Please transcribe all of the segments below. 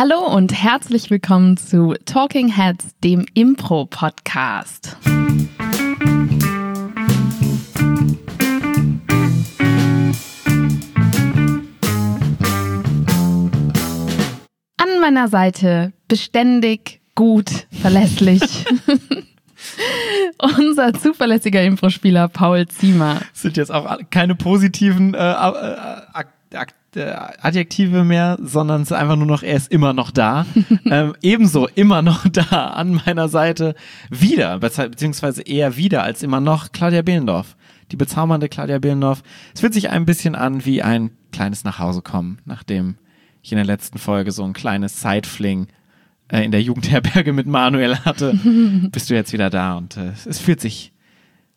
Hallo und herzlich willkommen zu Talking Heads, dem Impro-Podcast. An meiner Seite beständig, gut, verlässlich. Unser zuverlässiger Impro-Spieler Paul Ziemer. Das sind jetzt auch keine positiven äh, äh, äh, Adjektive mehr, sondern es ist einfach nur noch, er ist immer noch da. ähm, ebenso immer noch da an meiner Seite wieder, beziehungsweise eher wieder als immer noch Claudia Behlendorf. Die bezaubernde Claudia Behlendorf. Es fühlt sich ein bisschen an wie ein kleines Nachhausekommen, nachdem ich in der letzten Folge so ein kleines Sidefling äh, in der Jugendherberge mit Manuel hatte, bist du jetzt wieder da und äh, es fühlt sich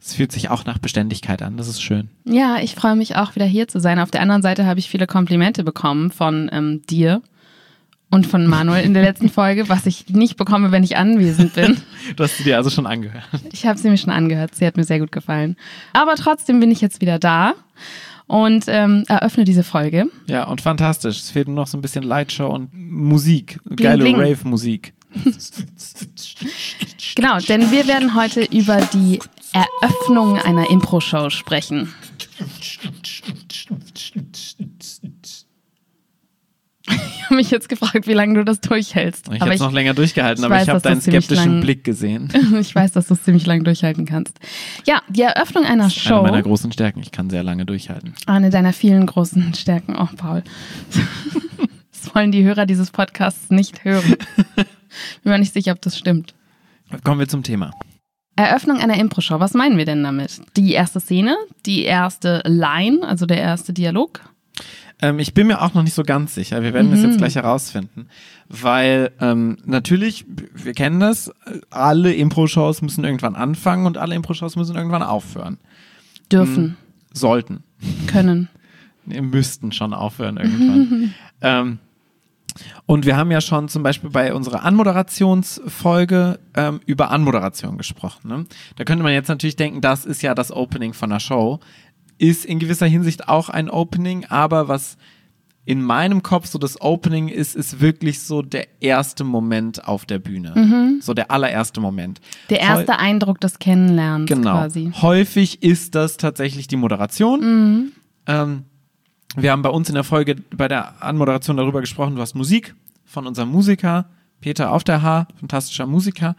es fühlt sich auch nach Beständigkeit an. Das ist schön. Ja, ich freue mich auch wieder hier zu sein. Auf der anderen Seite habe ich viele Komplimente bekommen von ähm, dir und von Manuel in der letzten Folge, was ich nicht bekomme, wenn ich anwesend bin. du hast sie dir also schon angehört. Ich habe sie mir schon angehört. Sie hat mir sehr gut gefallen. Aber trotzdem bin ich jetzt wieder da und ähm, eröffne diese Folge. Ja, und fantastisch. Es fehlt nur noch so ein bisschen Lightshow und Musik. Geile Rave-Musik. genau, denn wir werden heute über die Eröffnung einer Impro-Show sprechen. Ich habe mich jetzt gefragt, wie lange du das durchhältst. Ich habe es noch länger durchgehalten, aber weiß, ich habe deinen skeptischen lang, Blick gesehen. ich weiß, dass du es ziemlich lange durchhalten kannst. Ja, die Eröffnung einer das ist Show. Eine meiner großen Stärken. Ich kann sehr lange durchhalten. Eine deiner vielen großen Stärken. Oh, Paul. Das wollen die Hörer dieses Podcasts nicht hören. Bin mir nicht sicher, ob das stimmt. Kommen wir zum Thema. Eröffnung einer Impro-Show. Was meinen wir denn damit? Die erste Szene, die erste Line, also der erste Dialog? Ähm, ich bin mir auch noch nicht so ganz sicher. Wir werden mhm. das jetzt gleich herausfinden. Weil ähm, natürlich, wir kennen das, alle Impro-Shows müssen irgendwann anfangen und alle Impro-Shows müssen irgendwann aufhören. Dürfen. Hm, sollten. Können. Müssten schon aufhören irgendwann. ähm, und wir haben ja schon zum Beispiel bei unserer Anmoderationsfolge ähm, über Anmoderation gesprochen. Ne? Da könnte man jetzt natürlich denken, das ist ja das Opening von der Show. Ist in gewisser Hinsicht auch ein Opening, aber was in meinem Kopf so das Opening ist, ist wirklich so der erste Moment auf der Bühne. Mhm. So der allererste Moment. Der erste Heu Eindruck des Kennenlernens genau. quasi. Häufig ist das tatsächlich die Moderation. Mhm. Ähm, wir haben bei uns in der Folge bei der Anmoderation darüber gesprochen, du hast Musik von unserem Musiker, Peter auf der Haar, fantastischer Musiker.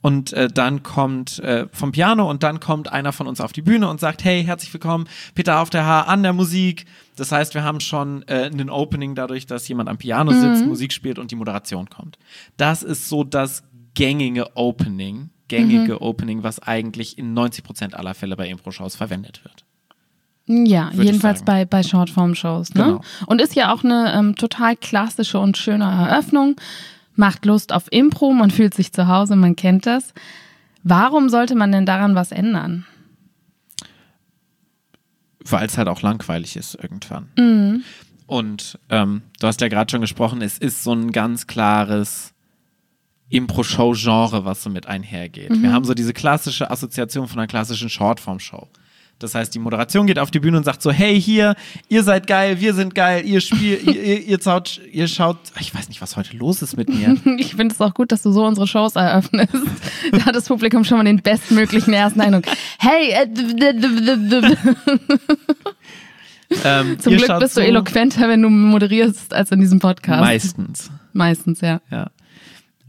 Und äh, dann kommt äh, vom Piano und dann kommt einer von uns auf die Bühne und sagt, hey, herzlich willkommen, Peter auf der Haar an der Musik. Das heißt, wir haben schon äh, einen Opening dadurch, dass jemand am Piano sitzt, mhm. Musik spielt und die Moderation kommt. Das ist so das gängige Opening, gängige mhm. Opening, was eigentlich in 90 Prozent aller Fälle bei Impro-Shows verwendet wird. Ja, jedenfalls bei, bei Shortform-Shows. Ne? Genau. Und ist ja auch eine ähm, total klassische und schöne Eröffnung. Macht Lust auf Impro, man fühlt sich zu Hause, man kennt das. Warum sollte man denn daran was ändern? Weil es halt auch langweilig ist irgendwann. Mhm. Und ähm, du hast ja gerade schon gesprochen, es ist so ein ganz klares Impro-Show-Genre, was so mit einhergeht. Mhm. Wir haben so diese klassische Assoziation von einer klassischen Shortform-Show. Das heißt, die Moderation geht auf die Bühne und sagt so, hey, hier, ihr seid geil, wir sind geil, ihr spielt, ihr, ihr, ihr, schaut, ihr schaut, ich weiß nicht, was heute los ist mit mir. ich finde es auch gut, dass du so unsere Shows eröffnest. da hat das Publikum schon mal den bestmöglichen ersten Eindruck. Hey, äh, ähm, Zum Glück bist du so eloquenter, wenn du moderierst, als in diesem Podcast. Meistens. Meistens, ja. Ja.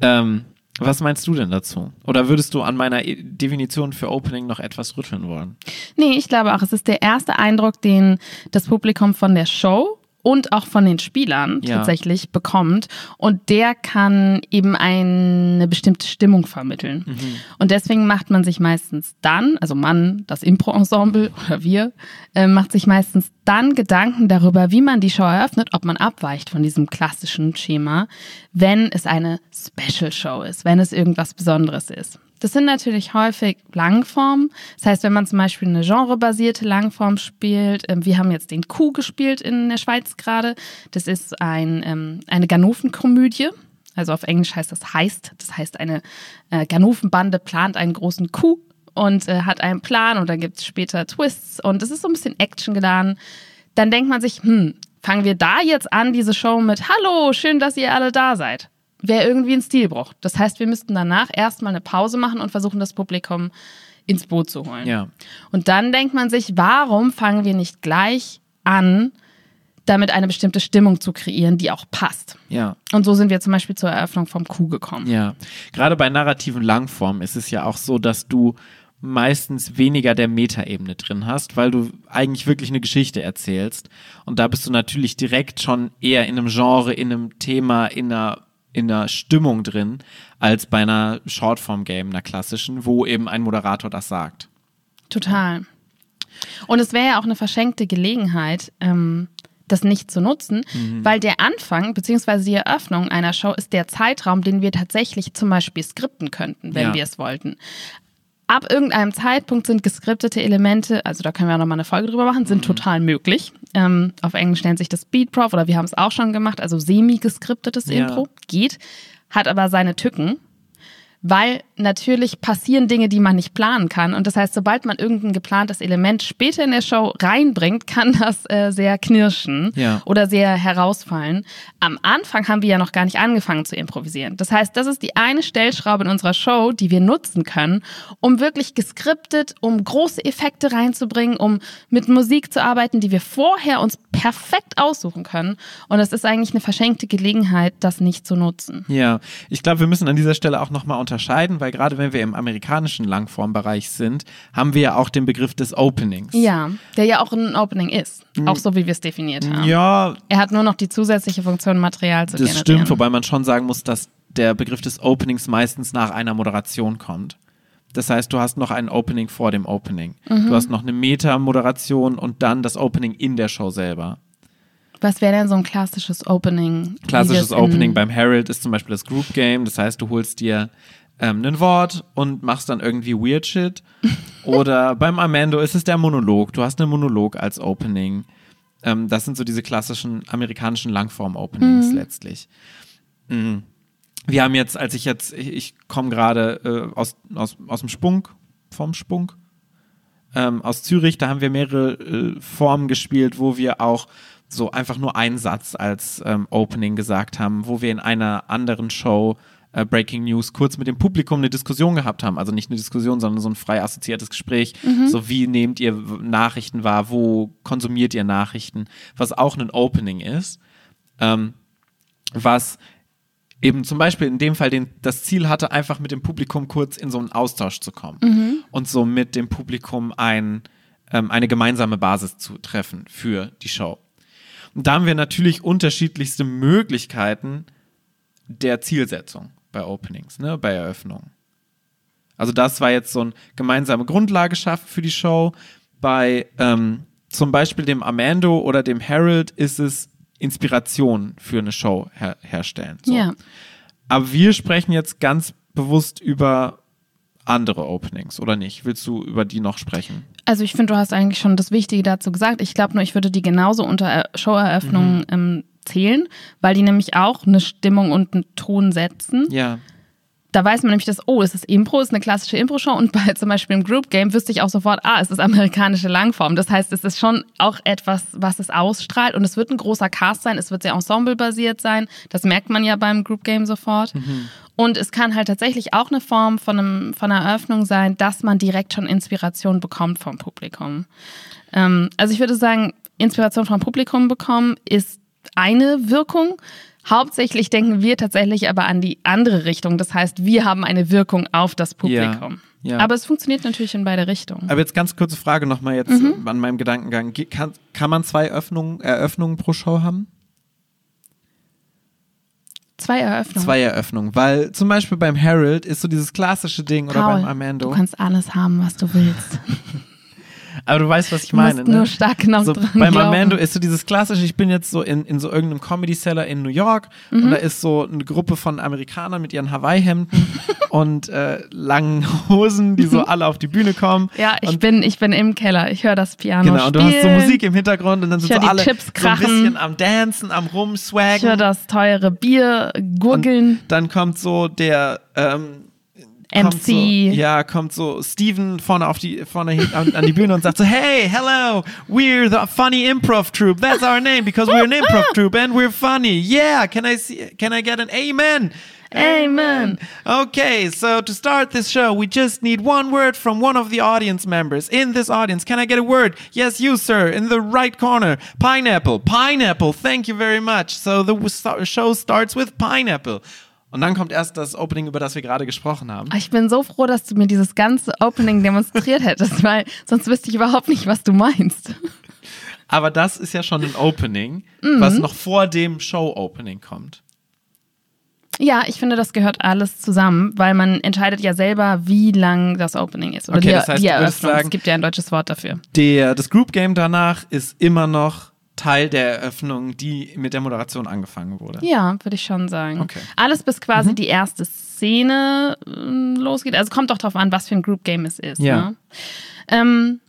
Ähm, was meinst du denn dazu? Oder würdest du an meiner Definition für Opening noch etwas rütteln wollen? Nee, ich glaube auch, es ist der erste Eindruck, den das Publikum von der Show und auch von den Spielern ja. tatsächlich bekommt. Und der kann eben eine bestimmte Stimmung vermitteln. Mhm. Und deswegen macht man sich meistens dann, also man, das Impro-Ensemble oder wir, äh, macht sich meistens dann Gedanken darüber, wie man die Show eröffnet, ob man abweicht von diesem klassischen Schema, wenn es eine Special Show ist, wenn es irgendwas Besonderes ist. Das sind natürlich häufig Langformen. Das heißt, wenn man zum Beispiel eine genrebasierte Langform spielt, äh, wir haben jetzt den Coup gespielt in der Schweiz gerade. Das ist ein, ähm, eine Ganovenkomödie. Also auf Englisch heißt das heißt. Das heißt, eine äh, Ganovenbande plant einen großen Coup und äh, hat einen Plan und dann gibt es später Twists und es ist so ein bisschen actiongeladen. Dann denkt man sich, hm, Fangen wir da jetzt an, diese Show mit Hallo, schön, dass ihr alle da seid. Wäre irgendwie ein Stilbruch. Das heißt, wir müssten danach erstmal eine Pause machen und versuchen, das Publikum ins Boot zu holen. Ja. Und dann denkt man sich, warum fangen wir nicht gleich an, damit eine bestimmte Stimmung zu kreieren, die auch passt. Ja. Und so sind wir zum Beispiel zur Eröffnung vom Kuh gekommen. Ja. Gerade bei narrativen Langformen ist es ja auch so, dass du meistens weniger der Metaebene drin hast, weil du eigentlich wirklich eine Geschichte erzählst. Und da bist du natürlich direkt schon eher in einem Genre, in einem Thema, in einer, in einer Stimmung drin, als bei einer Shortform-Game, einer klassischen, wo eben ein Moderator das sagt. Total. Und es wäre ja auch eine verschenkte Gelegenheit, ähm, das nicht zu nutzen, mhm. weil der Anfang bzw. die Eröffnung einer Show ist der Zeitraum, den wir tatsächlich zum Beispiel skripten könnten, wenn ja. wir es wollten. Ab irgendeinem Zeitpunkt sind geskriptete Elemente, also da können wir auch nochmal eine Folge drüber machen, sind mhm. total möglich. Ähm, auf Englisch nennt sich das Speedprof oder wir haben es auch schon gemacht, also semi-geskriptetes ja. Intro, geht, hat aber seine Tücken weil natürlich passieren Dinge, die man nicht planen kann. Und das heißt, sobald man irgendein geplantes Element später in der Show reinbringt, kann das äh, sehr knirschen ja. oder sehr herausfallen. Am Anfang haben wir ja noch gar nicht angefangen zu improvisieren. Das heißt, das ist die eine Stellschraube in unserer Show, die wir nutzen können, um wirklich geskriptet, um große Effekte reinzubringen, um mit Musik zu arbeiten, die wir vorher uns perfekt aussuchen können. Und es ist eigentlich eine verschenkte Gelegenheit, das nicht zu nutzen. Ja, ich glaube, wir müssen an dieser Stelle auch nochmal unter unterscheiden, weil gerade wenn wir im amerikanischen Langformbereich sind, haben wir ja auch den Begriff des Openings. Ja, der ja auch ein Opening ist. Auch so, wie wir es definiert haben. Ja. Er hat nur noch die zusätzliche Funktion, Material zu das generieren. Das stimmt, wobei man schon sagen muss, dass der Begriff des Openings meistens nach einer Moderation kommt. Das heißt, du hast noch ein Opening vor dem Opening. Mhm. Du hast noch eine Meta-Moderation und dann das Opening in der Show selber. Was wäre denn so ein klassisches Opening? Klassisches Opening beim Herald ist zum Beispiel das Group Game. Das heißt, du holst dir ähm, ein Wort und machst dann irgendwie Weird Shit. Oder beim Amando ist es der Monolog. Du hast einen Monolog als Opening. Ähm, das sind so diese klassischen amerikanischen Langform-Openings mhm. letztlich. Mhm. Wir haben jetzt, als ich jetzt, ich, ich komme gerade äh, aus, aus, aus dem Spunk, vom Spunk, ähm, aus Zürich, da haben wir mehrere äh, Formen gespielt, wo wir auch so einfach nur einen Satz als ähm, Opening gesagt haben, wo wir in einer anderen Show äh, Breaking News kurz mit dem Publikum eine Diskussion gehabt haben. Also nicht eine Diskussion, sondern so ein frei assoziiertes Gespräch. Mhm. So wie nehmt ihr Nachrichten wahr, wo konsumiert ihr Nachrichten, was auch ein Opening ist. Ähm, was eben zum Beispiel in dem Fall den, das Ziel hatte, einfach mit dem Publikum kurz in so einen Austausch zu kommen mhm. und so mit dem Publikum ein, ähm, eine gemeinsame Basis zu treffen für die Show. Und da haben wir natürlich unterschiedlichste Möglichkeiten der Zielsetzung bei Openings, ne, bei Eröffnungen. Also das war jetzt so eine gemeinsame Grundlage schaffen für die Show. Bei ähm, zum Beispiel dem Amando oder dem Harold ist es Inspiration für eine Show her herstellen. So. Ja. Aber wir sprechen jetzt ganz bewusst über andere Openings, oder nicht? Willst du über die noch sprechen? Also ich finde, du hast eigentlich schon das Wichtige dazu gesagt. Ich glaube nur, ich würde die genauso unter Showeröffnungen mhm. ähm, zählen, weil die nämlich auch eine Stimmung und einen Ton setzen. Ja. Da weiß man nämlich, dass, oh, es ist Impro, es ist eine klassische Impro-Show und bei zum Beispiel im Group Game wüsste ich auch sofort, ah, es ist amerikanische Langform. Das heißt, es ist schon auch etwas, was es ausstrahlt und es wird ein großer Cast sein, es wird sehr ensemble-basiert sein. Das merkt man ja beim Group Game sofort. Mhm. Und es kann halt tatsächlich auch eine Form von, einem, von einer Eröffnung sein, dass man direkt schon Inspiration bekommt vom Publikum. Ähm, also ich würde sagen, Inspiration vom Publikum bekommen ist eine Wirkung. Hauptsächlich denken wir tatsächlich aber an die andere Richtung. Das heißt, wir haben eine Wirkung auf das Publikum. Ja, ja. Aber es funktioniert natürlich in beide Richtungen. Aber jetzt ganz kurze Frage nochmal jetzt mhm. an meinem Gedankengang. Kann, kann man zwei Öffnungen, Eröffnungen pro Show haben? Zwei Eröffnungen. Zwei Eröffnungen, weil zum Beispiel beim Harold ist so dieses klassische Ding Paul, oder beim Amando. Du kannst alles haben, was du willst. Aber du weißt, was ich meine. Du ne? nur stark genug so, dran Beim glauben. Amando ist so dieses klassische, ich bin jetzt so in, in so irgendeinem Comedy-Seller in New York mhm. und da ist so eine Gruppe von Amerikanern mit ihren Hawaii-Hemden und äh, langen Hosen, die so mhm. alle auf die Bühne kommen. Ja, ich, bin, ich bin im Keller, ich höre das Piano Genau, und du hast so Musik im Hintergrund und dann sind so alle Chips so ein bisschen am Dancen, am Rumswaggen. Ich höre das teure Bier gurgeln. Und dann kommt so der ähm, kommt so, ja, kommt so Steven vorne auf die vorne an, an, die Bühne und sagt so, hey, hello, we're the funny improv troupe. That's our name because we're an improv troupe and we're funny. Yeah, can I see can I get an amen? Amen. Okay, so to start this show, we just need one word from one of the audience members. In this audience, can I get a word? Yes, you, sir, in the right corner. Pineapple. Pineapple. Thank you very much. So the show starts with pineapple. Und dann kommt erst das Opening, über das wir gerade gesprochen haben. Ich bin so froh, dass du mir dieses ganze Opening demonstriert hättest, weil sonst wüsste ich überhaupt nicht, was du meinst. Aber das ist ja schon ein Opening, mhm. was noch vor dem Show-Opening kommt. Ja, ich finde, das gehört alles zusammen, weil man entscheidet ja selber, wie lang das Opening ist. Oder okay, die, das heißt, die Eröffnung. Sagen, es gibt ja ein deutsches Wort dafür. Der, das Group Game danach ist immer noch Teil der Eröffnung, die mit der Moderation angefangen wurde. Ja, würde ich schon sagen. Okay. Alles bis quasi mhm. die erste Szene äh, losgeht. Also kommt doch darauf an, was für ein Group Game es ist. Ja. Ne? Ähm,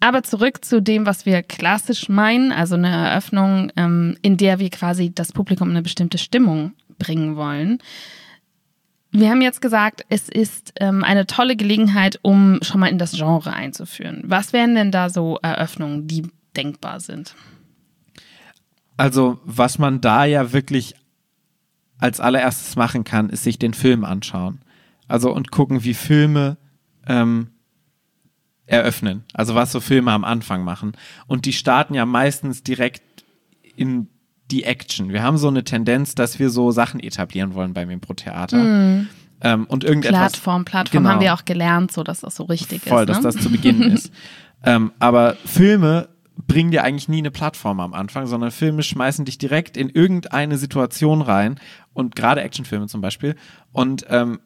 aber zurück zu dem, was wir klassisch meinen, also eine Eröffnung, ähm, in der wir quasi das Publikum in eine bestimmte Stimmung bringen wollen. Wir haben jetzt gesagt, es ist ähm, eine tolle Gelegenheit, um schon mal in das Genre einzuführen. Was wären denn da so Eröffnungen, die denkbar sind? Also, was man da ja wirklich als allererstes machen kann, ist sich den Film anschauen. Also und gucken, wie Filme ähm, eröffnen. Also was so Filme am Anfang machen. Und die starten ja meistens direkt in die Action. Wir haben so eine Tendenz, dass wir so Sachen etablieren wollen beim Impro-Theater. Mm. Ähm, und irgendetwas. Plattform, Plattform genau, haben wir auch gelernt, so dass das so richtig voll, ist. Voll, ne? dass das zu Beginn ist. Ähm, aber Filme bringen dir eigentlich nie eine Plattform am Anfang, sondern Filme schmeißen dich direkt in irgendeine Situation rein und gerade Actionfilme zum Beispiel und ähm,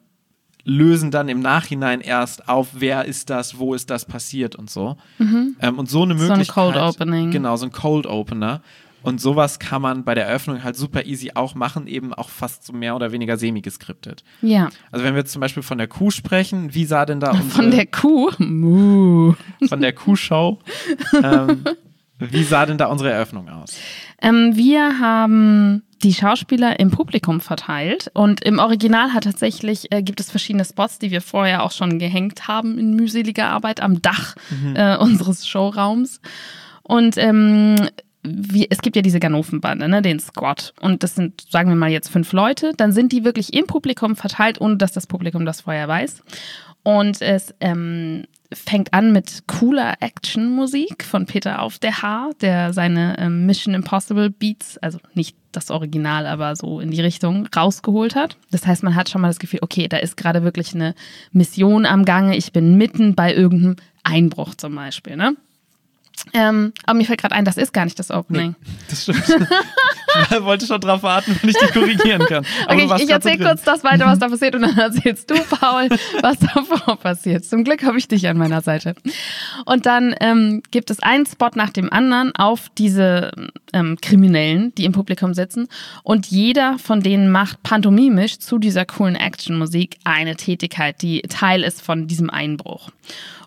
lösen dann im Nachhinein erst auf, wer ist das, wo ist das passiert und so. Mhm. Ähm, und so eine Möglichkeit. So ein Cold Opening. Genau, so ein Cold Opener. Und sowas kann man bei der Eröffnung halt super easy auch machen, eben auch fast so mehr oder weniger semi-geskriptet. Ja. Also wenn wir jetzt zum Beispiel von der Kuh sprechen, wie sah denn da unsere... Von der Kuh? Muh. Von der Kuhshow. ähm, wie sah denn da unsere Eröffnung aus? Ähm, wir haben die Schauspieler im Publikum verteilt und im Original hat tatsächlich äh, gibt es verschiedene Spots, die wir vorher auch schon gehängt haben in mühseliger Arbeit am Dach mhm. äh, unseres Showraums. Und ähm, wie, es gibt ja diese Ganofenbande, ne, den Squad. Und das sind, sagen wir mal jetzt fünf Leute. Dann sind die wirklich im Publikum verteilt, ohne dass das Publikum das vorher weiß. Und es ähm, fängt an mit cooler Action-Musik von Peter Auf der Haar, der seine ähm, Mission Impossible Beats, also nicht das Original, aber so in die Richtung rausgeholt hat. Das heißt, man hat schon mal das Gefühl, okay, da ist gerade wirklich eine Mission am Gange. Ich bin mitten bei irgendeinem Einbruch zum Beispiel. Ne? Ähm, aber mir fällt gerade ein, das ist gar nicht das Opening. Nee, das stimmt. ich wollte schon drauf warten, wenn ich dich korrigieren kann. Aber okay, ich, ich erzähle kurz das weiter, was da passiert und dann erzählst du, Paul, was davor passiert. Zum Glück habe ich dich an meiner Seite. Und dann ähm, gibt es einen Spot nach dem anderen auf diese ähm, Kriminellen, die im Publikum sitzen und jeder von denen macht pantomimisch zu dieser coolen Actionmusik eine Tätigkeit, die Teil ist von diesem Einbruch.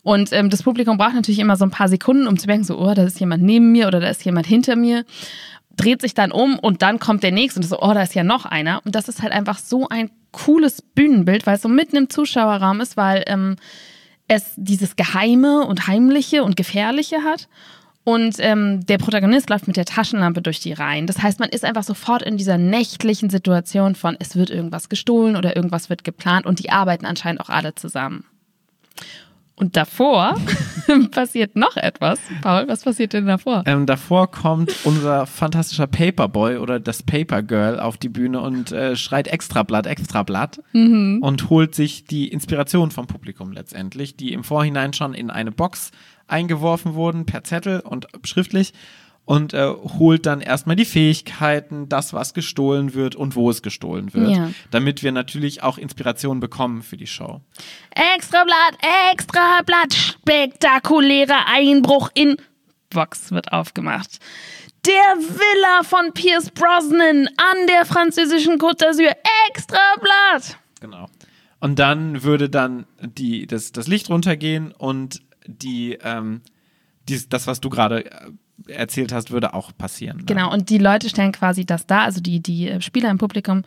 Und ähm, das Publikum braucht natürlich immer so ein paar Sekunden, um zu merken, so, oh, da ist jemand neben mir oder da ist jemand hinter mir. Dreht sich dann um und dann kommt der nächste und so, oh, da ist ja noch einer. Und das ist halt einfach so ein cooles Bühnenbild, weil es so mitten im Zuschauerraum ist, weil ähm, es dieses Geheime und Heimliche und Gefährliche hat. Und ähm, der Protagonist läuft mit der Taschenlampe durch die Reihen. Das heißt, man ist einfach sofort in dieser nächtlichen Situation von, es wird irgendwas gestohlen oder irgendwas wird geplant und die arbeiten anscheinend auch alle zusammen. Und davor passiert noch etwas. Paul, was passiert denn davor? Ähm, davor kommt unser fantastischer Paperboy oder das Paper Girl auf die Bühne und äh, schreit Extrablatt, Extrablatt mhm. und holt sich die Inspiration vom Publikum letztendlich, die im Vorhinein schon in eine Box eingeworfen wurden per Zettel und schriftlich und äh, holt dann erstmal die Fähigkeiten, das, was gestohlen wird und wo es gestohlen wird, ja. damit wir natürlich auch Inspiration bekommen für die Show. Extra Blatt, extra Blatt, spektakulärer Einbruch in Box wird aufgemacht. Der Villa von Pierce Brosnan an der französischen Côte d'Azur, extra Blatt. Genau. Und dann würde dann die, das, das Licht runtergehen und die, ähm, dies, das, was du gerade äh, erzählt hast, würde auch passieren. Ne? Genau, und die Leute stellen quasi das dar, also die, die äh, Spieler im Publikum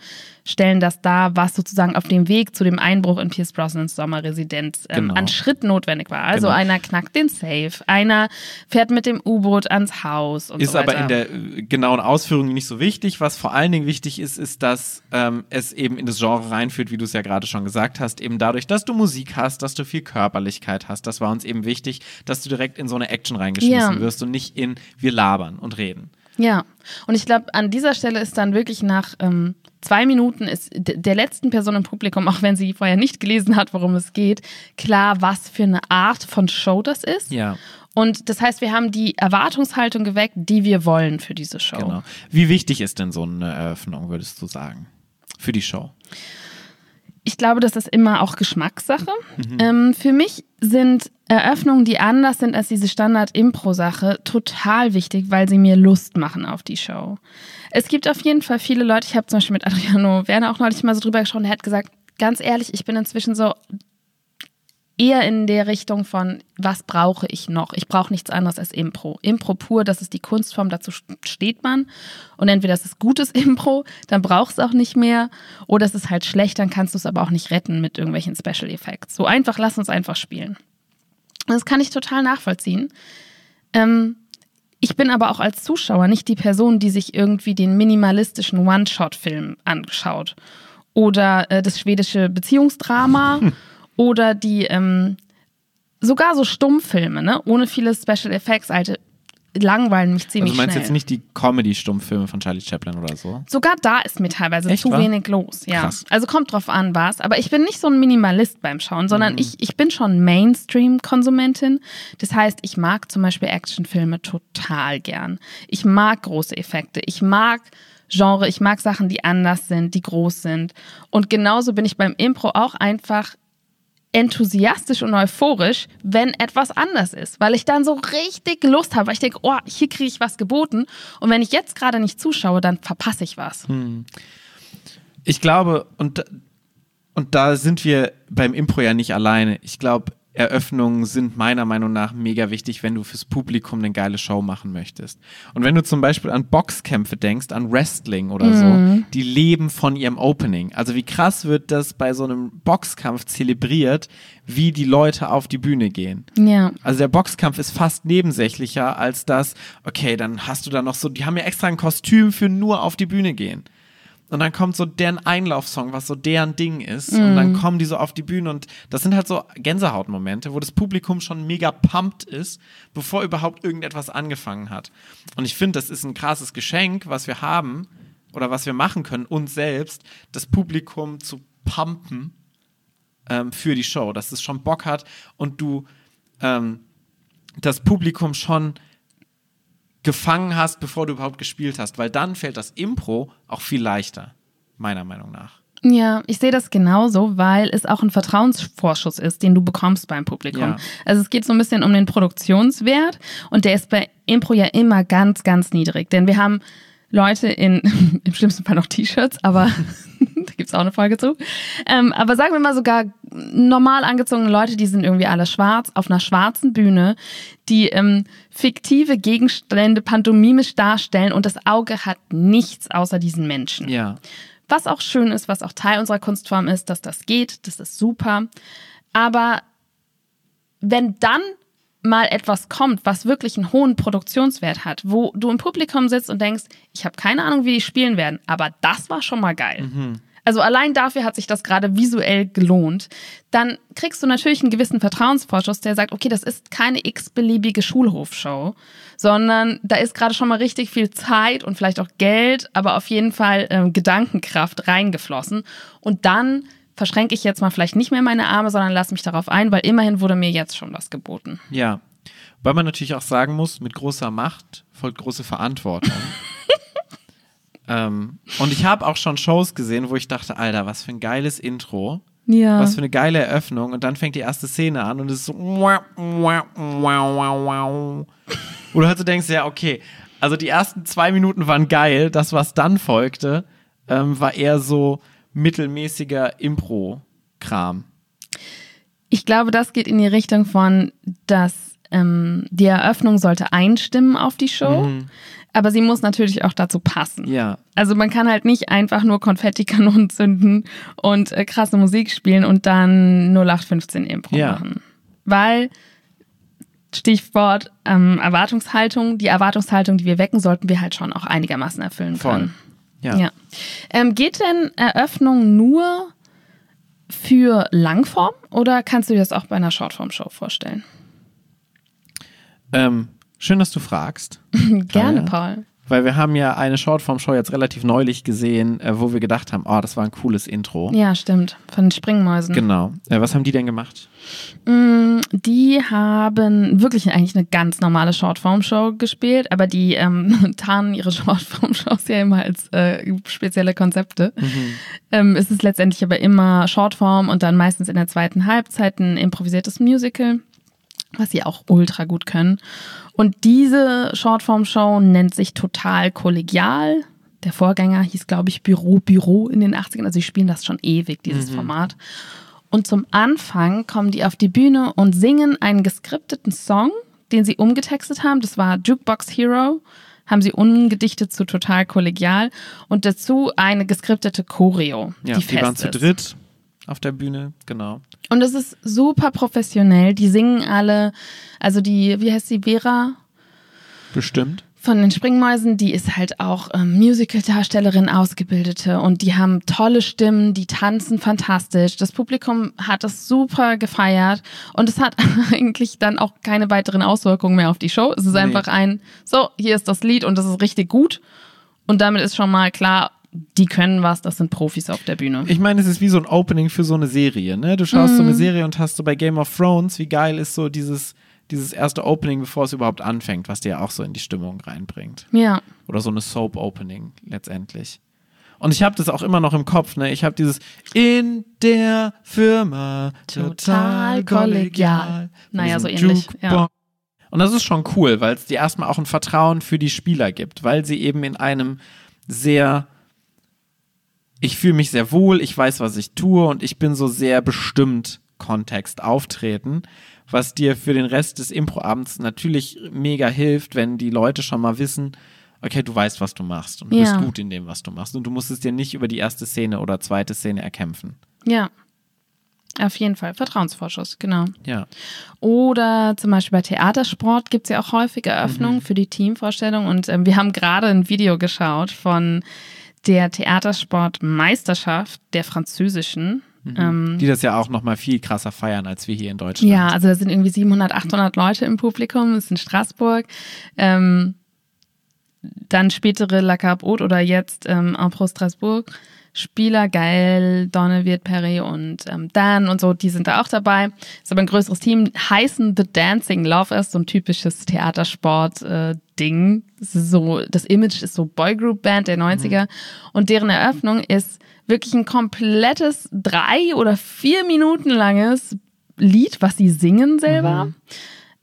stellen das dar, was sozusagen auf dem Weg zu dem Einbruch in Pierce Brosnans Sommerresidenz ähm, genau. an Schritt notwendig war. Also genau. einer knackt den Safe, einer fährt mit dem U-Boot ans Haus und Ist so aber in der äh, genauen Ausführung nicht so wichtig. Was vor allen Dingen wichtig ist, ist, dass ähm, es eben in das Genre reinführt, wie du es ja gerade schon gesagt hast, eben dadurch, dass du Musik hast, dass du viel Körperlichkeit hast. Das war uns eben wichtig, dass du direkt in so eine Action reingeschmissen ja. wirst und nicht in wir labern und reden. Ja, und ich glaube, an dieser Stelle ist dann wirklich nach ähm, zwei Minuten ist der letzten Person im Publikum, auch wenn sie vorher nicht gelesen hat, worum es geht, klar, was für eine Art von Show das ist. Ja. Und das heißt, wir haben die Erwartungshaltung geweckt, die wir wollen für diese Show. Genau. Wie wichtig ist denn so eine Eröffnung, würdest du sagen, für die Show? Ich glaube, das ist immer auch Geschmackssache. Mhm. Ähm, für mich sind Eröffnungen, die anders sind als diese Standard-Impro-Sache, total wichtig, weil sie mir Lust machen auf die Show. Es gibt auf jeden Fall viele Leute, ich habe zum Beispiel mit Adriano Werner auch neulich mal so drüber gesprochen, der hat gesagt, ganz ehrlich, ich bin inzwischen so eher in der Richtung von, was brauche ich noch? Ich brauche nichts anderes als Impro. Impro pur, das ist die Kunstform, dazu steht man. Und entweder das ist gutes Impro, dann brauchst du es auch nicht mehr. Oder es ist halt schlecht, dann kannst du es aber auch nicht retten mit irgendwelchen Special Effects. So einfach, lass uns einfach spielen. Das kann ich total nachvollziehen. Ähm, ich bin aber auch als Zuschauer nicht die Person, die sich irgendwie den minimalistischen One-Shot-Film anschaut. Oder äh, das schwedische Beziehungsdrama. Oder die, ähm, sogar so Stummfilme, ne? Ohne viele Special Effects, alte langweilen mich ziemlich Also du meinst schnell. jetzt nicht die Comedy-Stummfilme von Charlie Chaplin oder so? Sogar da ist mir teilweise Echt, zu wa? wenig los, ja. Krass. Also kommt drauf an, was. Aber ich bin nicht so ein Minimalist beim Schauen, sondern Mhm. ich, ich bin schon Mainstream-Konsumentin. Das heißt, ich mag zum Beispiel Actionfilme total gern. Ich mag große Effekte. Ich mag Genre, ich mag Sachen, die anders sind, die groß sind. Und genauso bin ich beim Impro auch einfach enthusiastisch und euphorisch, wenn etwas anders ist, weil ich dann so richtig Lust habe, weil ich denke, oh, hier kriege ich was geboten und wenn ich jetzt gerade nicht zuschaue, dann verpasse ich was. Ich glaube, und, und da sind wir beim Impro ja nicht alleine. Ich glaube, Eröffnungen sind meiner Meinung nach mega wichtig, wenn du fürs Publikum eine geile Show machen möchtest. Und wenn du zum Beispiel an Boxkämpfe denkst, an Wrestling oder so, die leben von ihrem Opening. Also wie krass wird das bei so einem Boxkampf zelebriert, wie die Leute auf die Bühne gehen. Ja. Also der Boxkampf ist fast nebensächlicher als das, okay, dann hast du da noch so, die haben ja extra ein Kostüm für nur auf die Bühne gehen. Und dann kommt so deren Einlaufsong, was so deren Ding ist. Und dann kommen die so auf die Bühne und das sind halt so Gänsehautmomente, wo das Publikum schon mega pumped ist, bevor überhaupt irgendetwas angefangen hat. Und ich finde, das ist ein krasses Geschenk, was wir haben oder was wir machen können, uns selbst, das Publikum zu pumpen ähm, für die Show, dass es schon Bock hat und du ähm, das Publikum schon gefangen hast, bevor du überhaupt gespielt hast, weil dann fällt das Impro auch viel leichter, meiner Meinung nach. Ja, ich sehe das genauso, weil es auch ein Vertrauensvorschuss ist, den du bekommst beim Publikum. Ja. Also es geht so ein bisschen um den Produktionswert und der ist bei Impro ja immer ganz, ganz niedrig, denn wir haben Leute in, im schlimmsten Fall noch T-Shirts, aber da gibt's auch eine Folge zu. Ähm, aber sagen wir mal sogar normal angezogene Leute, die sind irgendwie alle schwarz, auf einer schwarzen Bühne, die ähm, fiktive Gegenstände pantomimisch darstellen und das Auge hat nichts außer diesen Menschen. Ja. Was auch schön ist, was auch Teil unserer Kunstform ist, dass das geht, das ist super. Aber wenn dann mal etwas kommt, was wirklich einen hohen Produktionswert hat, wo du im Publikum sitzt und denkst, ich habe keine Ahnung, wie die spielen werden, aber das war schon mal geil. Also allein dafür hat sich das gerade visuell gelohnt. Dann kriegst du natürlich einen gewissen Vertrauensvorschuss, der sagt, okay, das ist keine x-beliebige Schulhofshow, sondern da ist gerade schon mal richtig viel Zeit und vielleicht auch Geld, aber auf jeden Fall ähm, Gedankenkraft reingeflossen. Und dann verschränke ich jetzt mal vielleicht nicht mehr meine Arme, sondern lass mich darauf ein, weil immerhin wurde mir jetzt schon was geboten. Ja. Weil man natürlich auch sagen muss, mit großer Macht folgt große Verantwortung. ähm, und ich habe auch schon Shows gesehen, wo ich dachte, Alter, was für ein geiles Intro. Ja. Was für eine geile Eröffnung. Und dann fängt die erste Szene an und es ist so. Wo du halt so denkst, ja, okay. Also die ersten zwei Minuten waren geil. Das, was dann folgte, ähm, war eher so mittelmäßiger Impro-Kram. Ich glaube, das geht in die Richtung von, dass ähm, die Eröffnung sollte einstimmen auf die Show. Mhm. Aber sie muss natürlich auch dazu passen. Ja. Also man kann halt nicht einfach nur Konfettikanonen zünden und äh, krasse Musik spielen und dann 0815 Impro ja. machen. Weil Stichwort ähm, Erwartungshaltung. Die Erwartungshaltung, die wir wecken, sollten wir halt schon auch einigermaßen erfüllen Voll. können. Ja. ja. Ähm, geht denn Eröffnung nur für Langform oder kannst du dir das auch bei einer Shortform-Show vorstellen? Ähm, schön, dass du fragst. Gerne, Paul. Weil wir haben ja eine Shortform-Show jetzt relativ neulich gesehen, äh, wo wir gedacht haben, oh, das war ein cooles Intro. Ja, stimmt. Von den Springmäusen. Genau. Äh, was haben die denn gemacht? Mm, die haben wirklich eigentlich eine ganz normale Shortform-Show gespielt, aber die ähm, tarnen ihre Shortform-Shows ja immer als äh, spezielle Konzepte. Mhm. Ähm, es ist letztendlich aber immer Shortform und dann meistens in der zweiten Halbzeit ein improvisiertes Musical was sie auch ultra gut können. Und diese Shortform-Show nennt sich total kollegial. Der Vorgänger hieß, glaube ich, Büro, Büro in den 80ern. Also sie spielen das schon ewig, dieses mhm. Format. Und zum Anfang kommen die auf die Bühne und singen einen geskripteten Song, den sie umgetextet haben. Das war Jukebox Hero. Haben sie umgedichtet zu total kollegial. Und dazu eine geskriptete Choreo. Ja, die, die waren zu dritt auf der Bühne, genau. Und es ist super professionell. Die singen alle, also die, wie heißt sie, Vera? Bestimmt. Von den Springmäusen, die ist halt auch ähm, Musical-Darstellerin, Ausgebildete und die haben tolle Stimmen, die tanzen fantastisch. Das Publikum hat das super gefeiert und es hat eigentlich dann auch keine weiteren Auswirkungen mehr auf die Show. Es ist nee. einfach ein, so, hier ist das Lied und das ist richtig gut. Und damit ist schon mal klar, die können was, das sind Profis auf der Bühne. Ich meine, es ist wie so ein Opening für so eine Serie, ne? Du schaust mm. so eine mhm. Serie und hast so bei Game of Thrones, wie geil ist so dieses, dieses erste Opening, bevor es überhaupt anfängt, was dir auch so in die Stimmung reinbringt. Ja. Oder so eine Soap-Opening letztendlich. Und ich habe das auch immer noch im Kopf, ne? Ich habe dieses in der Firma total kollegial. Naja, so ähnlich. Ja. Und das ist schon cool, weil es dir erstmal auch ein Vertrauen für die Spieler gibt, weil sie eben in einem sehr ich fühle mich sehr wohl, ich weiß, was ich tue und ich bin so sehr bestimmt Kontext auftreten, was dir für den Rest des Improabends natürlich mega hilft, wenn die Leute schon mal wissen, okay, du weißt, was du machst und du ja. bist gut in dem, was du machst und du musst es dir nicht über die erste Szene oder zweite Szene erkämpfen. Ja. Auf jeden Fall. Vertrauensvorschuss, genau. Ja. Oder zum Beispiel bei Theatersport gibt es ja auch häufig Eröffnungen mhm. für die Teamvorstellung. Und ähm, wir haben gerade ein Video geschaut von der Theatersportmeisterschaft der französischen. Mhm. Ähm, die das ja auch noch mal viel krasser feiern als wir hier in Deutschland. Ja, also da sind irgendwie 700, 800 Leute im Publikum. Das ist in Straßburg. Ähm, dann spätere La Carpe Haute oder jetzt ähm, en Pro Strasbourg. Spieler, geil, Donnewirt, Perry und ähm, Dan und so, die sind da auch dabei. Ist aber ein größeres Team. Heißen The Dancing Lovers, so ein typisches Theatersport-Ding. Äh, so, das Image ist so Boygroup-Band der 90er. Mhm. Und deren Eröffnung ist wirklich ein komplettes drei oder vier Minuten langes Lied, was sie singen selber. Mhm.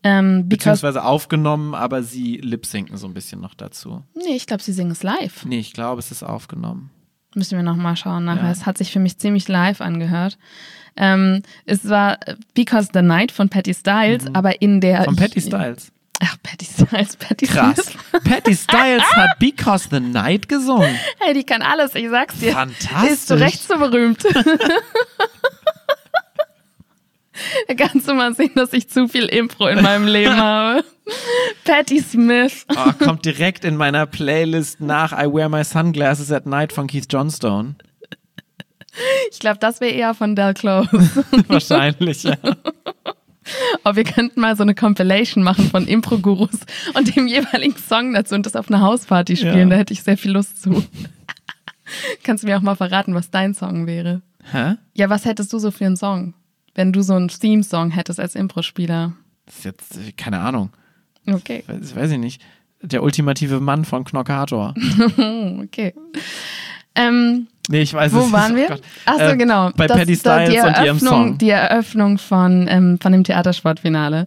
Ähm, Beziehungsweise aufgenommen, aber sie lip-sinken so ein bisschen noch dazu. Nee, ich glaube, sie singen es live. Nee, ich glaube, es ist aufgenommen. Müssen wir nochmal schauen nachher. Ja. Es hat sich für mich ziemlich live angehört. Ähm, es war Because the Night von Patty Styles, mhm. aber in der. Von Patty Styles. Ach, Patty Styles, Patty Krass. Patty Styles hat Because the Night gesungen. Hey, die kann alles, ich sag's dir. Fantastisch. Ist zu Recht so berühmt. Da kannst du mal sehen, dass ich zu viel Impro in meinem Leben habe. Patti Smith. Oh, kommt direkt in meiner Playlist nach I Wear My Sunglasses at Night von Keith Johnstone. Ich glaube, das wäre eher von Del Close. Wahrscheinlich, ja. Aber wir könnten mal so eine Compilation machen von Impro-Gurus und dem jeweiligen Song dazu und das auf einer Hausparty spielen. Ja. Da hätte ich sehr viel Lust zu. Kannst du mir auch mal verraten, was dein Song wäre? Hä? Ja, was hättest du so für einen Song? Wenn du so einen Theme-Song hättest als Impro-Spieler? Das ist jetzt, äh, keine Ahnung. Okay. Das weiß ich nicht. Der ultimative Mann von Knockator. okay. Ähm, nee, ich weiß wo es nicht. Wo waren wir? Achso, äh, genau. Bei das, Paddy Styles und ihrem Song. Die Eröffnung von, ähm, von dem Theatersportfinale.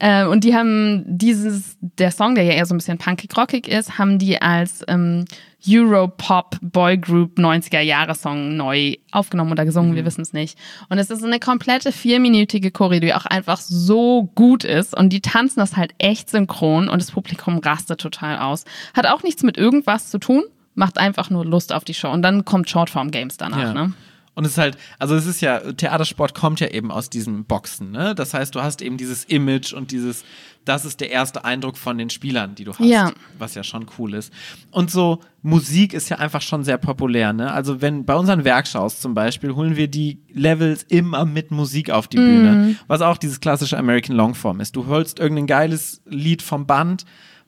Äh, und die haben dieses, der Song, der ja eher so ein bisschen punkig-rockig ist, haben die als ähm, Europop-Boygroup 90er-Jahre-Song neu aufgenommen oder gesungen, mhm. wir wissen es nicht. Und es ist eine komplette vierminütige Choreo, die auch einfach so gut ist. Und die tanzen das halt echt synchron und das Publikum rastet total aus. Hat auch nichts mit irgendwas zu tun, macht einfach nur Lust auf die Show. Und dann kommt Shortform-Games danach, ja. ne? Und es ist halt, also es ist ja, Theatersport kommt ja eben aus diesem Boxen, ne? Das heißt, du hast eben dieses Image und dieses, das ist der erste Eindruck von den Spielern, die du hast. Ja. Was ja schon cool ist. Und so Musik ist ja einfach schon sehr populär, ne? Also wenn bei unseren Werkshows zum Beispiel holen wir die Levels immer mit Musik auf die Bühne. Mm. Was auch dieses klassische American Longform ist. Du holst irgendein geiles Lied vom Band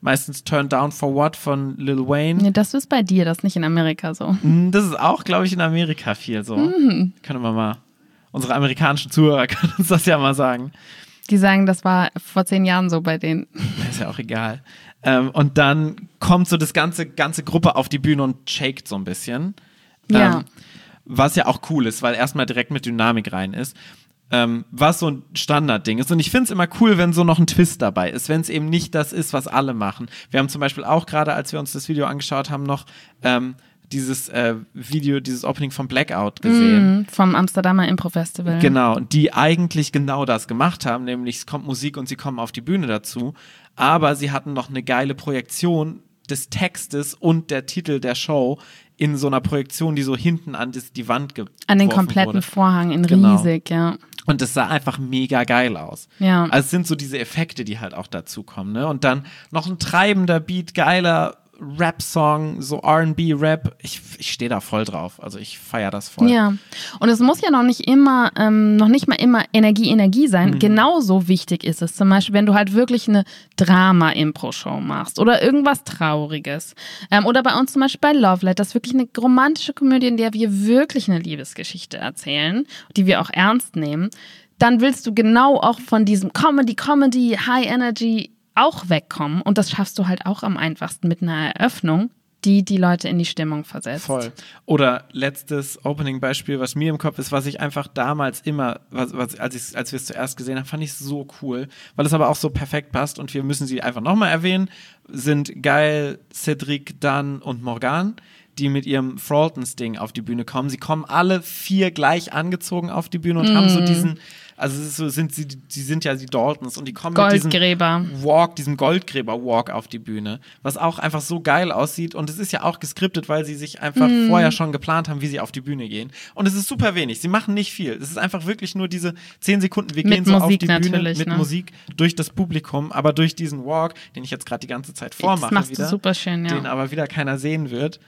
meistens Turn Down for What von Lil Wayne. Nee, das ist bei dir, das ist nicht in Amerika so. Hm, das ist auch, glaube ich, in Amerika viel so. Mhm. Können wir mal, unsere amerikanischen Zuhörer können uns das ja mal sagen. Die sagen, das war vor zehn Jahren so bei denen. Ist ja auch egal. Ähm, und dann kommt so das ganze, ganze Gruppe auf die Bühne und shakt so ein bisschen. Ja. Ähm, was ja auch cool ist, weil erstmal direkt mit Dynamik rein ist ähm, was so ein Standardding ist. Und ich finde es immer cool, wenn so noch ein Twist dabei ist, wenn es eben nicht das ist, was alle machen. Wir haben zum Beispiel auch gerade, als wir uns das Video angeschaut haben, noch ähm, dieses äh, Video, dieses Opening von Blackout gesehen. Mm, vom Amsterdamer Impro Festival. Genau, die eigentlich genau das gemacht haben, nämlich es kommt Musik und sie kommen auf die Bühne dazu. Aber sie hatten noch eine geile Projektion des Textes und der Titel der Show in so einer Projektion, die so hinten an die Wand geworfen An den kompletten wurde. Vorhang in genau. riesig, ja. Und es sah einfach mega geil aus. Ja. Also es sind so diese Effekte, die halt auch dazukommen. Ne? Und dann noch ein treibender Beat, geiler Rap-Song, so RB-Rap. Ich, ich stehe da voll drauf. Also ich feiere das voll. Ja. Und es muss ja noch nicht immer, ähm, noch nicht mal immer Energie, Energie sein. Mhm. Genauso wichtig ist es zum Beispiel, wenn du halt wirklich eine Drama-Impro-Show machst oder irgendwas Trauriges. Ähm, oder bei uns zum Beispiel bei Love Letters, wirklich eine romantische Komödie, in der wir wirklich eine Liebesgeschichte erzählen, die wir auch ernst nehmen. Dann willst du genau auch von diesem Comedy, Comedy, High Energy auch wegkommen. Und das schaffst du halt auch am einfachsten mit einer Eröffnung, die die Leute in die Stimmung versetzt. Voll. Oder letztes Opening-Beispiel, was mir im Kopf ist, was ich einfach damals immer, was, was, als, ich, als wir es zuerst gesehen haben, fand ich so cool, weil es aber auch so perfekt passt und wir müssen sie einfach nochmal erwähnen, sind geil Cedric, Dan und Morgan die mit ihrem Fraltons-Ding auf die Bühne kommen. Sie kommen alle vier gleich angezogen auf die Bühne und mm. haben so diesen, also so, sind sie, sie sind ja die Daltons und die kommen mit diesem Walk, diesem Goldgräber-Walk auf die Bühne, was auch einfach so geil aussieht und es ist ja auch geskriptet, weil sie sich einfach mm. vorher schon geplant haben, wie sie auf die Bühne gehen. Und es ist super wenig. Sie machen nicht viel. Es ist einfach wirklich nur diese zehn Sekunden. Wir mit gehen so Musik auf die Bühne mit ne? Musik durch das Publikum, aber durch diesen Walk, den ich jetzt gerade die ganze Zeit vormache, das wieder, super schön, ja. den aber wieder keiner sehen wird.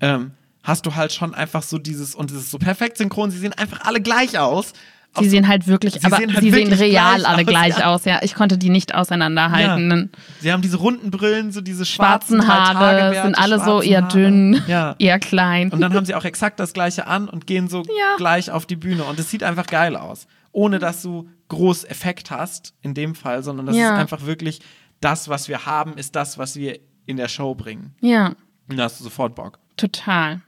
Ähm, hast du halt schon einfach so dieses, und es ist so perfekt synchron, sie sehen einfach alle gleich aus. Sie sehen halt wirklich, sie aber sehen halt sie sehen real gleich alle gleich ja. aus, ja. Ich konnte die nicht auseinanderhalten. Ja. Sie haben diese runden Brillen, so diese schwarzen, schwarzen Haare, sind alle so eher Haare. dünn, ja. eher klein. Und dann haben sie auch exakt das gleiche an und gehen so gleich auf die Bühne. Und es sieht einfach geil aus. Ohne dass du groß Effekt hast, in dem Fall, sondern das ist einfach wirklich das, was wir haben, ist das, was wir in der Show bringen. Ja. Und da hast du sofort Bock. Total.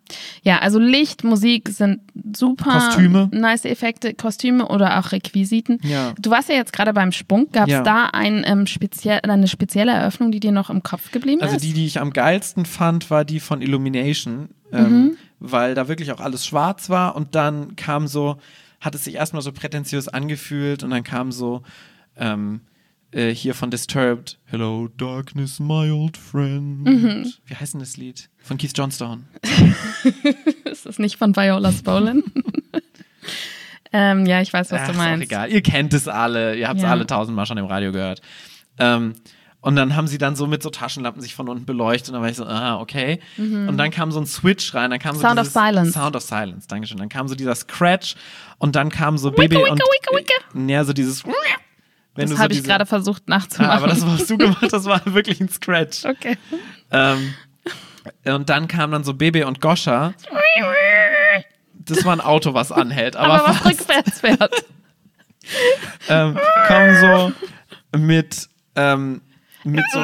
Ja, also Licht, Musik sind super Kostüme. nice Effekte, Kostüme oder auch Requisiten. Ja. Du warst ja jetzt gerade beim Spunk. Gab es ja. da ein, ähm, speziell, eine spezielle Eröffnung, die dir noch im Kopf geblieben also ist? Also die, die ich am geilsten fand, war die von Illumination, ähm, mhm. weil da wirklich auch alles schwarz war und dann kam so, hat es sich erstmal so prätentiös angefühlt und dann kam so ähm, äh, hier von Disturbed. Hello, Darkness, my old friend. Mhm. Wie heißt denn das Lied? Von Keith Johnstone. ist das nicht von Viola Spolin? ähm, ja, ich weiß, was Ach, du meinst. Ist auch egal. Ihr kennt es alle. Ihr habt es ja. alle tausendmal schon im Radio gehört. Ähm, und dann haben sie dann so mit so Taschenlampen sich von unten beleuchtet und dann war ich so, ah, okay. Mhm. Und dann kam so ein Switch rein, dann kam so Sound of Silence. Sound of Silence, Dankeschön. Dann kam so dieser Scratch und dann kam so Baby wicke, wicke, wicke, und ja, so dieses wenn das habe so ich gerade versucht nachzumachen. Ja, aber das, was du gemacht hast, war wirklich ein Scratch. Okay. Ähm, und dann kam dann so Bebe und Goscha. Das war ein Auto, was anhält. Aber, aber was rückwärts fährt. ähm, kommen so mit, ähm, mit so.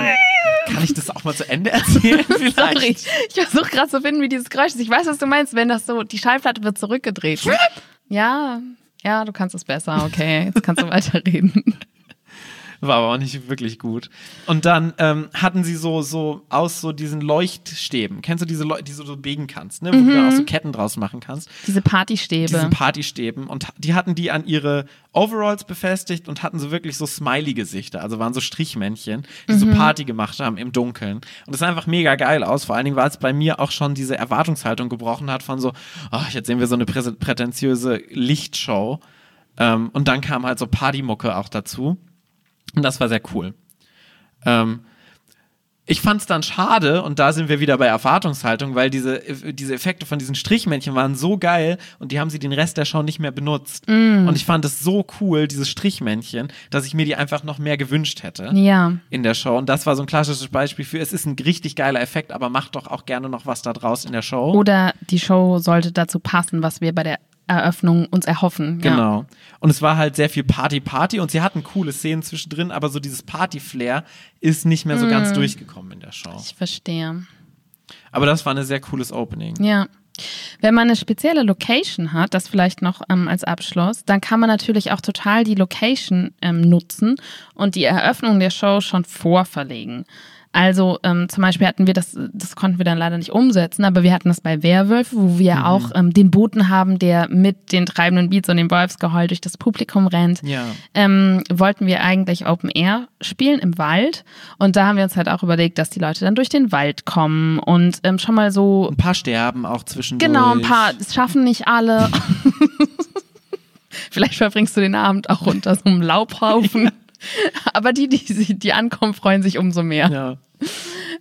Kann ich das auch mal zu Ende erzählen? Vielleicht? Sorry, ich versuche gerade zu finden, wie dieses Geräusch ist. Ich weiß, was du meinst, wenn das so, die Schallplatte wird zurückgedreht. ja, ja, du kannst es besser. Okay, jetzt kannst du weiterreden. War aber auch nicht wirklich gut. Und dann ähm, hatten sie so, so aus so diesen Leuchtstäben. Kennst du diese Leute, die du so biegen kannst, ne? Wo mhm. du dann auch so Ketten draus machen kannst. Diese Partystäbe. Diese Partystäben. Und die hatten die an ihre Overalls befestigt und hatten so wirklich so Smiley-Gesichter. Also waren so Strichmännchen, die mhm. so Party gemacht haben im Dunkeln. Und das sah einfach mega geil aus. Vor allen Dingen, weil es bei mir auch schon diese Erwartungshaltung gebrochen hat von so, oh, jetzt sehen wir so eine prätentiöse Lichtshow. Ähm, und dann kam halt so Partymucke auch dazu. Und das war sehr cool. Ähm, ich fand es dann schade, und da sind wir wieder bei Erwartungshaltung, weil diese, diese Effekte von diesen Strichmännchen waren so geil und die haben sie den Rest der Show nicht mehr benutzt. Mm. Und ich fand es so cool, diese Strichmännchen, dass ich mir die einfach noch mehr gewünscht hätte ja. in der Show. Und das war so ein klassisches Beispiel für, es ist ein richtig geiler Effekt, aber macht doch auch gerne noch was da draus in der Show. Oder die Show sollte dazu passen, was wir bei der Eröffnung uns erhoffen. Ja. Genau. Und es war halt sehr viel Party-Party und sie hatten coole Szenen zwischendrin, aber so dieses Party-Flair ist nicht mehr so mm. ganz durchgekommen in der Show. Ich verstehe. Aber das war ein sehr cooles Opening. Ja. Wenn man eine spezielle Location hat, das vielleicht noch ähm, als Abschluss, dann kann man natürlich auch total die Location ähm, nutzen und die Eröffnung der Show schon vorverlegen. Also ähm, zum Beispiel hatten wir das, das konnten wir dann leider nicht umsetzen, aber wir hatten das bei Werwölfe, wo wir mhm. auch ähm, den Boten haben, der mit den treibenden Beats und dem Wolfsgeheul durch das Publikum rennt. Ja. Ähm, wollten wir eigentlich Open Air spielen im Wald und da haben wir uns halt auch überlegt, dass die Leute dann durch den Wald kommen und ähm, schon mal so ein paar sterben auch zwischendurch. Genau, ein paar. Das schaffen nicht alle. Vielleicht verbringst du den Abend auch unter so einem Laubhaufen. aber die, die, die ankommen, freuen sich umso mehr. Ja.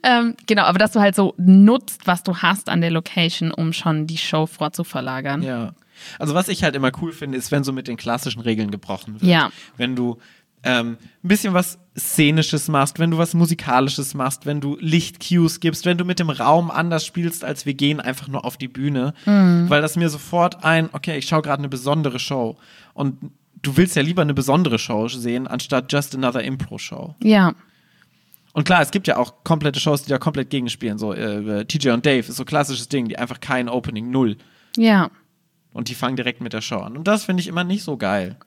Ähm, genau, aber dass du halt so nutzt, was du hast an der Location, um schon die Show vorzuverlagern. Ja. Also was ich halt immer cool finde, ist, wenn so mit den klassischen Regeln gebrochen wird. Ja. Wenn du ähm, ein bisschen was Szenisches machst, wenn du was Musikalisches machst, wenn du Lichtcues gibst, wenn du mit dem Raum anders spielst, als wir gehen einfach nur auf die Bühne. Mhm. Weil das mir sofort ein, okay, ich schaue gerade eine besondere Show. Und du willst ja lieber eine besondere Show sehen, anstatt just another Impro-Show. Ja. Und klar, es gibt ja auch komplette Shows, die da komplett gegenspielen. So äh, TJ und Dave ist so ein klassisches Ding, die einfach kein Opening, null. Ja. Und die fangen direkt mit der Show an. Und das finde ich immer nicht so geil.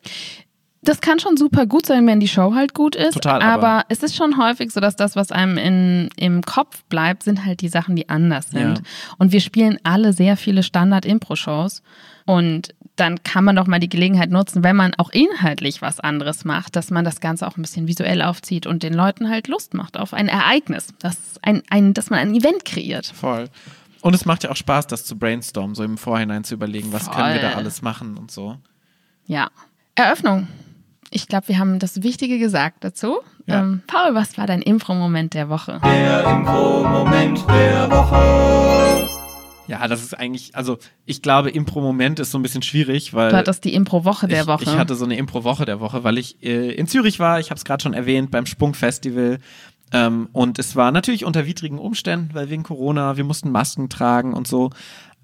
Das kann schon super gut sein, wenn die Show halt gut ist. Total, aber, aber es ist schon häufig so, dass das, was einem in, im Kopf bleibt, sind halt die Sachen, die anders sind. Ja. Und wir spielen alle sehr viele Standard-Impro-Shows. Und dann kann man doch mal die Gelegenheit nutzen, wenn man auch inhaltlich was anderes macht, dass man das Ganze auch ein bisschen visuell aufzieht und den Leuten halt Lust macht auf ein Ereignis, dass, ein, ein, dass man ein Event kreiert. Voll. Und es macht ja auch Spaß, das zu brainstormen, so im Vorhinein zu überlegen, was Voll. können wir da alles machen und so. Ja. Eröffnung. Ich glaube, wir haben das Wichtige gesagt dazu. Ja. Ähm, Paul, was war dein Impro-Moment der Woche? Der Impro-Moment der Woche. Ja, das ist eigentlich, also ich glaube, Impro-Moment ist so ein bisschen schwierig, weil. Du hattest die Impro-Woche der Woche. Ich, ich hatte so eine Impro-Woche der Woche, weil ich äh, in Zürich war, ich habe es gerade schon erwähnt, beim Sprung-Festival. Ähm, und es war natürlich unter widrigen Umständen, weil wegen Corona, wir mussten Masken tragen und so.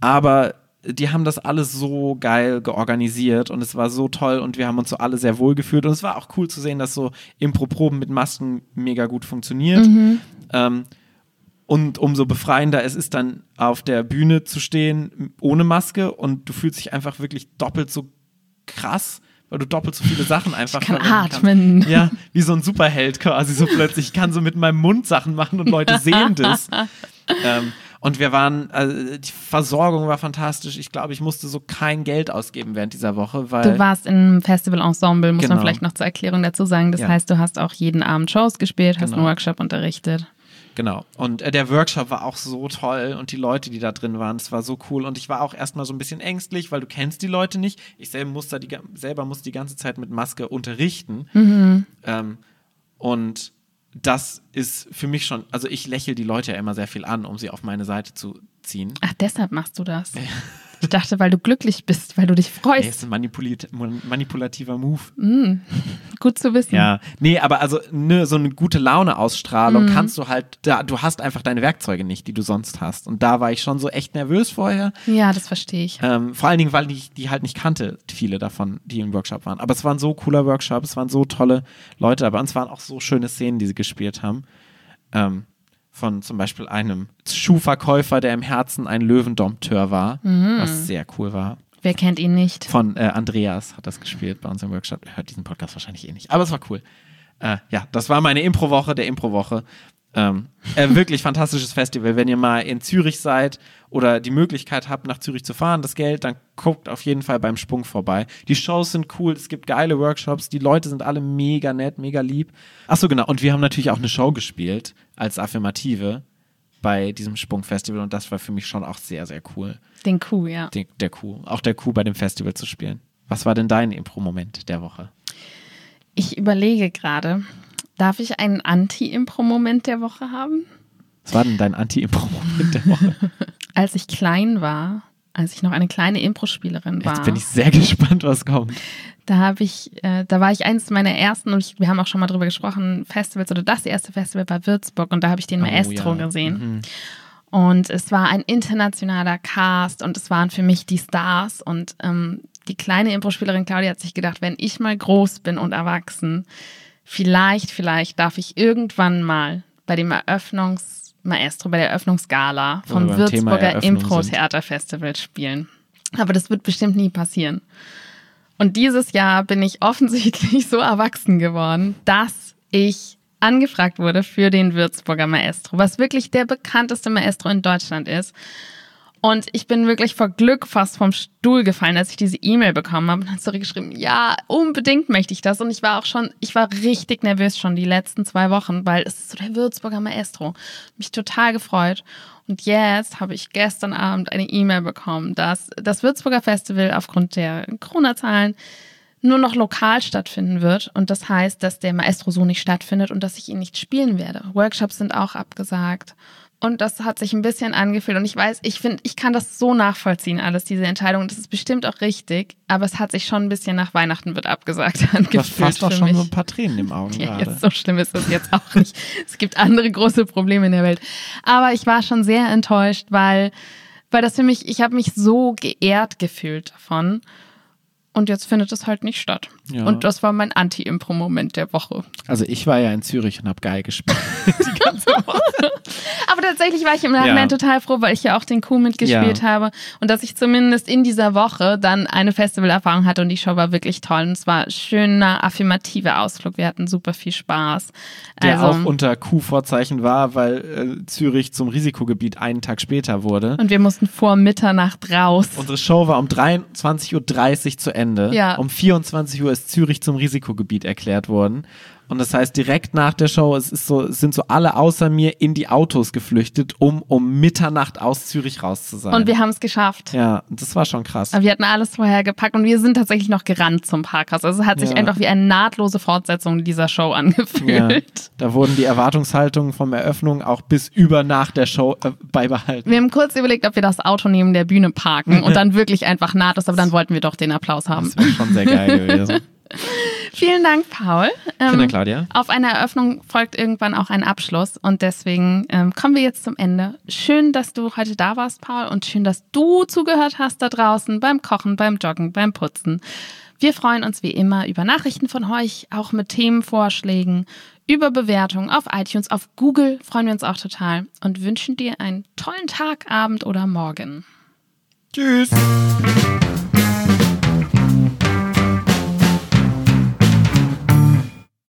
Aber die haben das alles so geil georganisiert und es war so toll und wir haben uns so alle sehr wohl gefühlt und es war auch cool zu sehen, dass so Impro-Proben mit Masken mega gut funktioniert. Mhm. Ähm, und umso befreiender es ist dann auf der Bühne zu stehen ohne Maske und du fühlst dich einfach wirklich doppelt so krass, weil du doppelt so viele Sachen einfach ich kann atmen. Kannst. Ja, wie so ein Superheld quasi so plötzlich. Ich kann so mit meinem Mund Sachen machen und Leute sehen das. ähm, und wir waren, also die Versorgung war fantastisch. Ich glaube, ich musste so kein Geld ausgeben während dieser Woche, weil. Du warst im Festival-Ensemble, muss genau. man vielleicht noch zur Erklärung dazu sagen. Das ja. heißt, du hast auch jeden Abend Shows gespielt, hast genau. einen Workshop unterrichtet. Genau. Und äh, der Workshop war auch so toll und die Leute, die da drin waren, es war so cool. Und ich war auch erstmal so ein bisschen ängstlich, weil du kennst die Leute nicht. Ich selber musste die, selber musste die ganze Zeit mit Maske unterrichten. Mhm. Ähm, und das ist für mich schon, also ich lächle die Leute ja immer sehr viel an, um sie auf meine Seite zu ziehen. Ach, deshalb machst du das. Ich dachte, weil du glücklich bist, weil du dich freust. Nee, ist ein manipulit manipulativer Move. Mm, gut zu wissen. Ja, nee, aber also ne, so eine gute Laune-Ausstrahlung mm. kannst du halt, da, du hast einfach deine Werkzeuge nicht, die du sonst hast. Und da war ich schon so echt nervös vorher. Ja, das verstehe ich. Ähm, vor allen Dingen, weil ich die halt nicht kannte, viele davon, die im Workshop waren. Aber es war ein so cooler Workshop, es waren so tolle Leute dabei und es waren auch so schöne Szenen, die sie gespielt haben. Ähm, von zum Beispiel einem Schuhverkäufer, der im Herzen ein Löwendompteur war, mhm. was sehr cool war. Wer kennt ihn nicht? Von äh, Andreas hat das gespielt bei uns im Workshop. Hört diesen Podcast wahrscheinlich eh nicht, aber es war cool. Äh, ja, das war meine Impro-Woche der Impro-Woche. Ähm, äh, wirklich fantastisches Festival. Wenn ihr mal in Zürich seid oder die Möglichkeit habt, nach Zürich zu fahren, das Geld, dann guckt auf jeden Fall beim Sprung vorbei. Die Shows sind cool, es gibt geile Workshops, die Leute sind alle mega nett, mega lieb. Achso, genau. Und wir haben natürlich auch eine Show gespielt als Affirmative bei diesem Sprungfestival und das war für mich schon auch sehr, sehr cool. Den Coup, ja. Den, der Coup. Auch der Coup bei dem Festival zu spielen. Was war denn dein Impro-Moment der Woche? Ich überlege gerade, darf ich einen Anti-Impro-Moment der Woche haben? Was war denn dein Anti-Impro-Moment der Woche? als ich klein war, als ich noch eine kleine Impro-Spielerin war. Jetzt bin ich sehr gespannt, was kommt. Da habe ich, äh, da war ich eines meiner ersten, und ich, wir haben auch schon mal drüber gesprochen, Festivals oder das erste Festival war Würzburg und da habe ich den Maestro oh, ja. gesehen. Mhm. Und es war ein internationaler Cast und es waren für mich die Stars. Und ähm, die kleine Impro-Spielerin Claudia hat sich gedacht, wenn ich mal groß bin und erwachsen, vielleicht, vielleicht darf ich irgendwann mal bei dem Eröffnungsmaestro, bei der Eröffnungsgala vom Würzburger Impro-Theaterfestival spielen. Aber das wird bestimmt nie passieren. Und dieses Jahr bin ich offensichtlich so erwachsen geworden, dass ich angefragt wurde für den Würzburger Maestro, was wirklich der bekannteste Maestro in Deutschland ist. Und ich bin wirklich vor Glück fast vom Stuhl gefallen, als ich diese E-Mail bekommen habe und hat zurückgeschrieben, ja, unbedingt möchte ich das. Und ich war auch schon, ich war richtig nervös schon die letzten zwei Wochen, weil es ist so der Würzburger Maestro. Mich total gefreut. Und jetzt habe ich gestern Abend eine E-Mail bekommen, dass das Würzburger Festival aufgrund der Corona-Zahlen nur noch lokal stattfinden wird. Und das heißt, dass der Maestro so nicht stattfindet und dass ich ihn nicht spielen werde. Workshops sind auch abgesagt. Und das hat sich ein bisschen angefühlt. Und ich weiß, ich finde, ich kann das so nachvollziehen, alles, diese Entscheidung. Das ist bestimmt auch richtig. Aber es hat sich schon ein bisschen nach Weihnachten wird abgesagt angefühlt. Das fast auch schon mich. so ein paar Tränen im Augen ja, gerade. Jetzt, so schlimm ist das jetzt auch nicht. es gibt andere große Probleme in der Welt. Aber ich war schon sehr enttäuscht, weil, weil das für mich, ich habe mich so geehrt gefühlt davon. Und jetzt findet es halt nicht statt. Ja. Und das war mein Anti-Impro-Moment der Woche. Also ich war ja in Zürich und habe geil gespielt. die ganze Woche. Aber tatsächlich war ich im Nachhinein ja. total froh, weil ich ja auch den Coup mitgespielt ja. habe und dass ich zumindest in dieser Woche dann eine Festivalerfahrung hatte und die Show war wirklich toll. Und es war ein schöner, affirmativer Ausflug. Wir hatten super viel Spaß. Der also, auch unter Coup-Vorzeichen war, weil äh, Zürich zum Risikogebiet einen Tag später wurde. Und wir mussten vor Mitternacht raus. Unsere Show war um 23.30 Uhr zu Ende. Ja. Um 24 Uhr ist Zürich zum Risikogebiet erklärt worden. Und das heißt, direkt nach der Show, es ist so, es sind so alle außer mir in die Autos geflüchtet, um um Mitternacht aus Zürich raus zu sein. Und wir haben es geschafft. Ja, das war schon krass. Aber wir hatten alles vorher gepackt und wir sind tatsächlich noch gerannt zum Parkhaus. Also es hat sich ja. einfach wie eine nahtlose Fortsetzung dieser Show angefühlt. Ja. Da wurden die Erwartungshaltungen vom Eröffnung auch bis über nach der Show äh, beibehalten. Wir haben kurz überlegt, ob wir das Auto neben der Bühne parken und dann wirklich einfach nahtlos, aber dann wollten wir doch den Applaus haben. Das wäre schon sehr geil gewesen. Vielen Dank, Paul. Ähm, Vielen Dank, Claudia. Auf eine Eröffnung folgt irgendwann auch ein Abschluss und deswegen ähm, kommen wir jetzt zum Ende. Schön, dass du heute da warst, Paul, und schön, dass du zugehört hast da draußen beim Kochen, beim Joggen, beim Putzen. Wir freuen uns wie immer über Nachrichten von euch, auch mit Themenvorschlägen, über Bewertungen auf iTunes, auf Google freuen wir uns auch total und wünschen dir einen tollen Tag, Abend oder Morgen. Tschüss.